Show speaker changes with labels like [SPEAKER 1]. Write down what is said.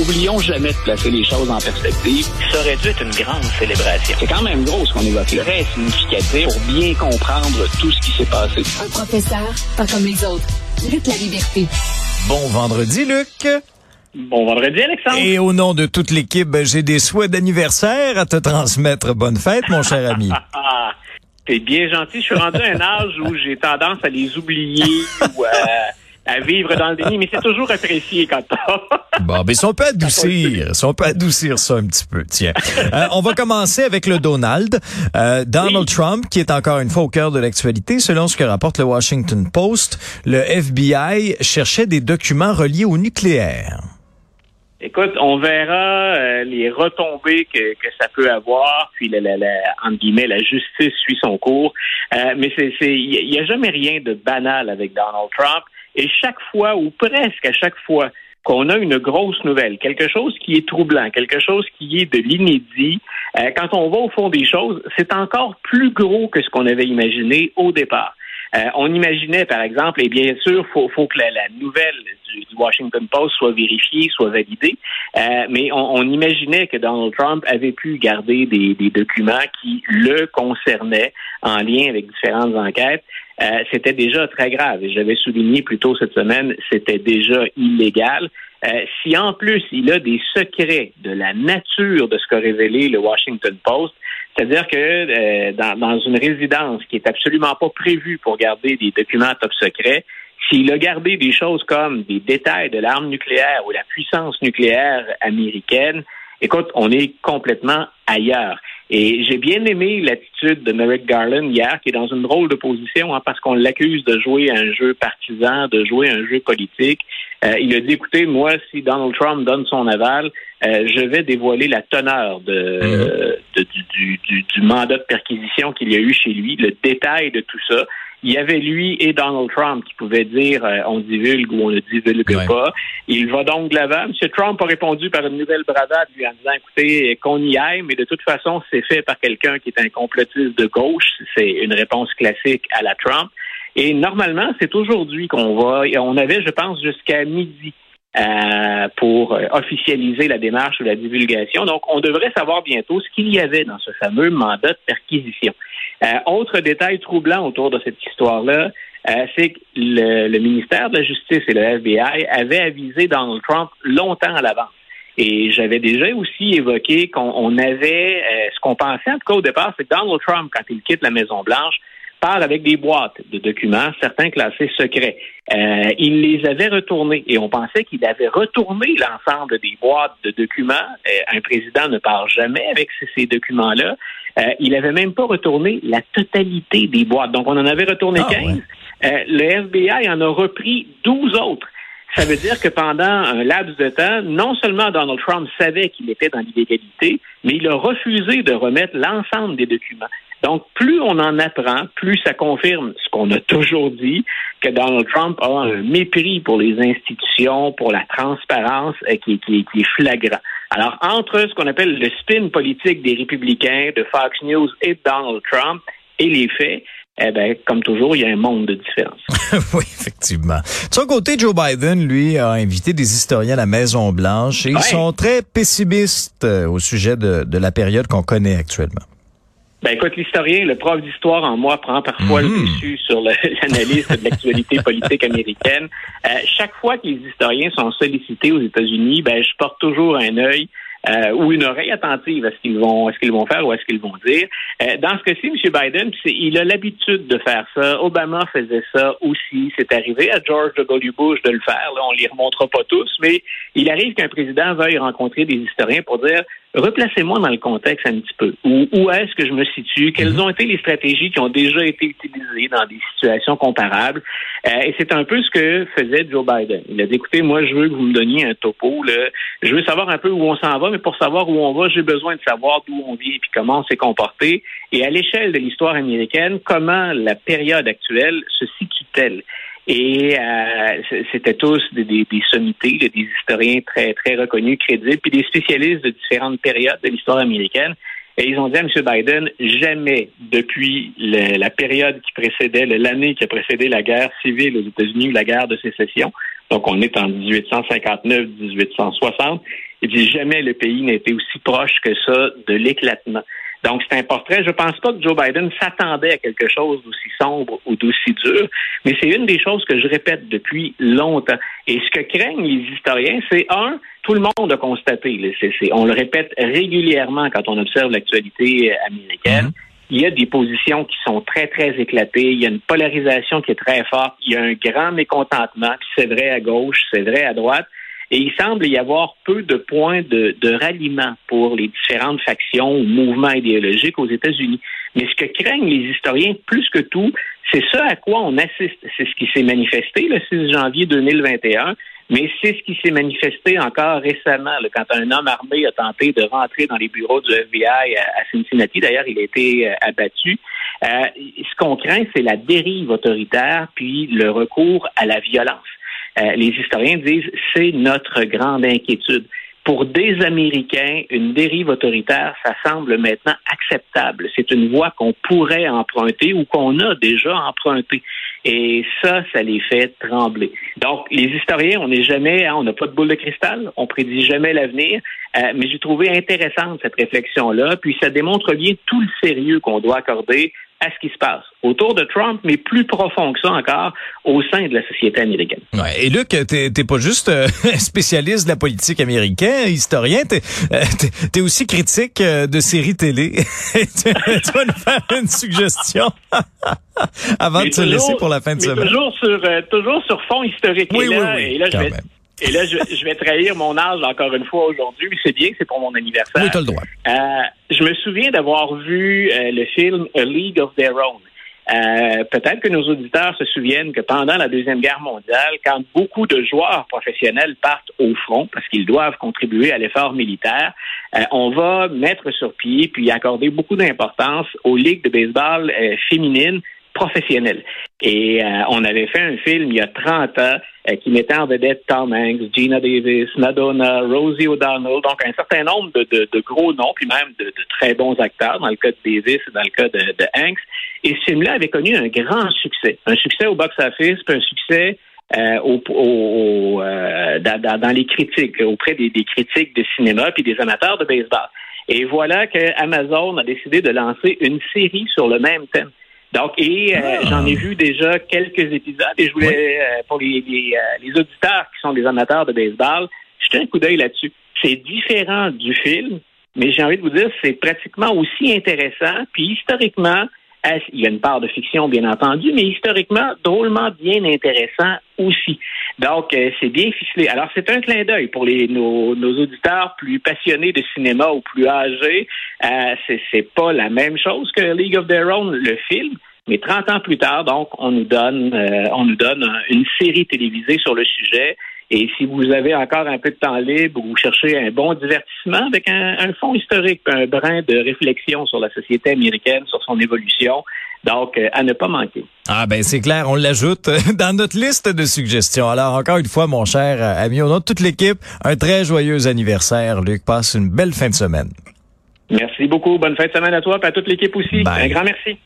[SPEAKER 1] Oublions jamais de placer les choses en perspective.
[SPEAKER 2] Ça aurait dû être une grande célébration.
[SPEAKER 1] C'est quand même gros ce qu'on évoque. Très significatif pour bien comprendre tout ce qui s'est passé.
[SPEAKER 3] Un professeur, pas comme les autres. Luc la liberté.
[SPEAKER 4] Bon vendredi, Luc.
[SPEAKER 5] Bon vendredi, Alexandre.
[SPEAKER 4] Et au nom de toute l'équipe, j'ai des souhaits d'anniversaire à te transmettre. Bonne fête, mon cher ami.
[SPEAKER 5] Ah, T'es bien gentil. Je suis rendu à un âge où j'ai tendance à les oublier ou à, à vivre dans le déni, mais c'est toujours apprécié quand t'as.
[SPEAKER 4] Bon, ben, si on peut adoucir, si on peut adoucir ça un petit peu, tiens. Euh, on va commencer avec le Donald. Euh, Donald Trump, qui est encore une fois au cœur de l'actualité. Selon ce que rapporte le Washington Post, le FBI cherchait des documents reliés au nucléaire.
[SPEAKER 5] Écoute, on verra euh, les retombées que, que ça peut avoir, puis la, la, la, entre guillemets, la justice suit son cours. Euh, mais c'est, c'est, il n'y a jamais rien de banal avec Donald Trump. Et chaque fois, ou presque à chaque fois, qu'on a une grosse nouvelle, quelque chose qui est troublant, quelque chose qui est de l'inédit, euh, quand on va au fond des choses, c'est encore plus gros que ce qu'on avait imaginé au départ. Euh, on imaginait, par exemple, et bien sûr, faut, faut que la, la nouvelle du, Washington Post soit vérifiée, soit validée, euh, mais on, on, imaginait que Donald Trump avait pu garder des, des, documents qui le concernaient en lien avec différentes enquêtes. Euh, c'était déjà très grave. Et j'avais souligné plus tôt cette semaine, c'était déjà illégal. Euh, si en plus il a des secrets de la nature de ce qu'a révélé le Washington Post, c'est-à-dire que euh, dans, dans, une résidence qui est absolument pas prévue pour garder des documents top secret, s'il a gardé des choses comme des détails de l'arme nucléaire ou la puissance nucléaire américaine, écoute, on est complètement ailleurs. Et j'ai bien aimé l'attitude de Merrick Garland hier, qui est dans une drôle de position, hein, parce qu'on l'accuse de jouer un jeu partisan, de jouer un jeu politique. Euh, il a dit, écoutez, moi, si Donald Trump donne son aval, euh, je vais dévoiler la teneur de, mmh. de du, du, du, mandat de perquisition qu'il y a eu chez lui, le détail de tout ça. Il y avait lui et Donald Trump qui pouvaient dire euh, on divulgue ou on ne divulgue ouais. pas. Il va donc de l'avant. M. Trump a répondu par une nouvelle bravade lui en disant écoutez, qu'on y aille, mais de toute façon, c'est fait par quelqu'un qui est un complotiste de gauche. C'est une réponse classique à la Trump. Et normalement, c'est aujourd'hui qu'on va. On avait, je pense, jusqu'à midi euh, pour officialiser la démarche ou la divulgation. Donc, on devrait savoir bientôt ce qu'il y avait dans ce fameux mandat de perquisition. Euh, autre détail troublant autour de cette histoire-là, euh, c'est que le, le, ministère de la Justice et le FBI avaient avisé Donald Trump longtemps à l'avance. Et j'avais déjà aussi évoqué qu'on avait, euh, ce qu'on pensait en tout cas au départ, c'est que Donald Trump, quand il quitte la Maison-Blanche, part avec des boîtes de documents, certains classés secrets. Euh, il les avait retournés et on pensait qu'il avait retourné l'ensemble des boîtes de documents. Euh, un président ne part jamais avec ces, ces documents-là. Euh, il avait même pas retourné la totalité des boîtes. Donc, on en avait retourné ah, 15. Ouais. Euh, le FBI en a repris 12 autres. Ça veut dire que pendant un laps de temps, non seulement Donald Trump savait qu'il était dans l'illégalité, mais il a refusé de remettre l'ensemble des documents. Donc, plus on en apprend, plus ça confirme ce qu'on a toujours dit, que Donald Trump a un mépris pour les institutions, pour la transparence euh, qui, qui, qui est flagrant. Alors, entre ce qu'on appelle le spin politique des républicains, de Fox News et de Donald Trump, et les faits, eh bien, comme toujours, il y a un monde de différence.
[SPEAKER 4] oui, effectivement. De son côté, Joe Biden, lui, a invité des historiens à la Maison-Blanche et ouais. ils sont très pessimistes euh, au sujet de, de la période qu'on connaît actuellement.
[SPEAKER 5] Ben écoute, l'historien, le prof d'histoire en moi prend parfois mmh. le dessus sur l'analyse de l'actualité politique américaine. Euh, chaque fois que les historiens sont sollicités aux États-Unis, ben je porte toujours un œil euh, ou une oreille attentive à ce qu'ils vont, à ce qu'ils vont faire ou à ce qu'ils vont dire. Euh, dans ce cas-ci, M. Biden, il a l'habitude de faire ça. Obama faisait ça aussi. C'est arrivé à George W. Bush de le faire. Là, on les remontrera pas tous, mais il arrive qu'un président veuille rencontrer des historiens pour dire replacez-moi dans le contexte un petit peu. Où, où est-ce que je me situe? Quelles ont été les stratégies qui ont déjà été utilisées dans des situations comparables? Euh, et c'est un peu ce que faisait Joe Biden. Il a dit, écoutez, moi, je veux que vous me donniez un topo. Là. Je veux savoir un peu où on s'en va, mais pour savoir où on va, j'ai besoin de savoir d'où on vient et comment on s'est comporté. Et à l'échelle de l'histoire américaine, comment la période actuelle se situe-t-elle? Et euh, c'était tous des, des, des, sommités, des historiens très, très reconnus, crédibles, puis des spécialistes de différentes périodes de l'histoire américaine. Et ils ont dit à M. Biden, jamais depuis la période qui précédait, l'année qui a précédé la guerre civile aux États-Unis, la guerre de sécession, Donc, on est en 1859-1860. Il dit jamais le pays n'a été aussi proche que ça de l'éclatement. Donc, c'est un portrait. Je ne pense pas que Joe Biden s'attendait à quelque chose d'aussi sombre ou d'aussi dur, mais c'est une des choses que je répète depuis longtemps. Et ce que craignent les historiens, c'est un, tout le monde a constaté, on le répète régulièrement quand on observe l'actualité américaine. Mm-hmm. Il y a des positions qui sont très, très éclatées. Il y a une polarisation qui est très forte. Il y a un grand mécontentement. Puis c'est vrai à gauche, c'est vrai à droite. Et il semble y avoir peu de points de, ralliement pour les différentes factions ou mouvements idéologiques aux États-Unis. Mais ce que craignent les historiens plus que tout, c'est ce à quoi on assiste. C'est ce qui s'est manifesté le 6 janvier 2021, mais c'est ce qui s'est manifesté encore récemment, quand un homme armé a tenté de rentrer dans les bureaux du FBI à, Cincinnati. D'ailleurs, il a été euh, abattu. Euh, ce qu'on craint, c'est la dérive autoritaire, puis le recours à la violence. Euh, les historiens disent c'est notre grande inquiétude. Pour des Américains, une dérive autoritaire, ça semble maintenant acceptable. C'est une voie qu'on pourrait emprunter ou qu'on a déjà empruntée. Et ça, ça les fait trembler. Donc, les historiens, on n'est jamais, hein, on n'a pas de boule de cristal, on prédit jamais l'avenir, euh, mais j'ai trouvé intéressante cette réflexion-là, puis ça démontre bien tout le sérieux qu'on doit accorder à ce qui se passe autour de Trump, mais plus profond que ça encore au sein de la société américaine.
[SPEAKER 4] Ouais. Et Luc, t'es pas juste euh, spécialiste de la politique américaine, historien, t'es es, aussi critique euh, de séries télé. tu, vas nous faire une suggestion avant de te laisser pour la fin de semaine.
[SPEAKER 5] Toujours sur, euh, toujours sur fond historique.
[SPEAKER 4] Oui, oui, oui,
[SPEAKER 5] et là, je vais, et là, je, vais trahir mon âge encore une fois aujourd'hui, mais c'est bien, c'est pour mon anniversaire.
[SPEAKER 4] Oui, as le droit.
[SPEAKER 5] Euh, je me souviens d'avoir vu euh, le film A League of Their Own. Euh, peut-être que nos auditeurs se souviennent que pendant la Deuxième Guerre mondiale, quand beaucoup de joueurs professionnels partent au front parce qu'ils doivent contribuer à l'effort militaire, on va mettre sur pied puis accorder beaucoup d'importance aux ligues de baseball féminines professionnelles. Et on avait fait un film il y a 30 ans euh, qui mettait en vedette Tom Hanks, Gina Davis, Madonna, Rosie O'Donnell, donc un certain nombre de, gros noms, puis même de, très bons acteurs, dans le cas de Davis et dans le cas de, Hanks. Et ce film-là avait connu un grand succès, un succès au box-office, puis un succès euh, au, euh, dans, les critiques, auprès des, des, critiques de cinéma puis des amateurs de baseball. Et voilà que Amazon a décidé de lancer une série sur le même thème. Donc, et euh, ah. j'en ai vu déjà quelques épisodes et je voulais, euh, pour les, les, euh, les, auditeurs qui sont des amateurs de baseball, jeter un coup d'œil là-dessus. C'est différent du film, mais j'ai envie de vous dire, c'est pratiquement aussi intéressant, puis historiquement, il y a une part de fiction, bien entendu, mais historiquement, drôlement bien intéressant aussi. Donc, c'est bien ficelé. Alors, c'est un clin d'œil pour les, nos, nos, auditeurs plus passionnés de cinéma ou plus âgés. Euh, c'est pas la même chose que League of Their Own, le film, mais 30 ans plus tard, donc, on nous donne, euh, on nous donne une série télévisée sur le sujet. Et si vous avez encore un peu de temps libre ou vous cherchez un bon divertissement avec un, un fond historique, un brin de réflexion sur la société américaine, sur son évolution, donc euh, à ne pas manquer.
[SPEAKER 4] Ah ben c'est clair, on l'ajoute dans notre liste de suggestions. Alors encore une fois, mon cher ami, au nom de toute l'équipe, un très joyeux anniversaire. Luc, passe une belle fin de semaine.
[SPEAKER 5] Merci beaucoup. Bonne fin de semaine à toi et à toute l'équipe aussi. Un grand merci.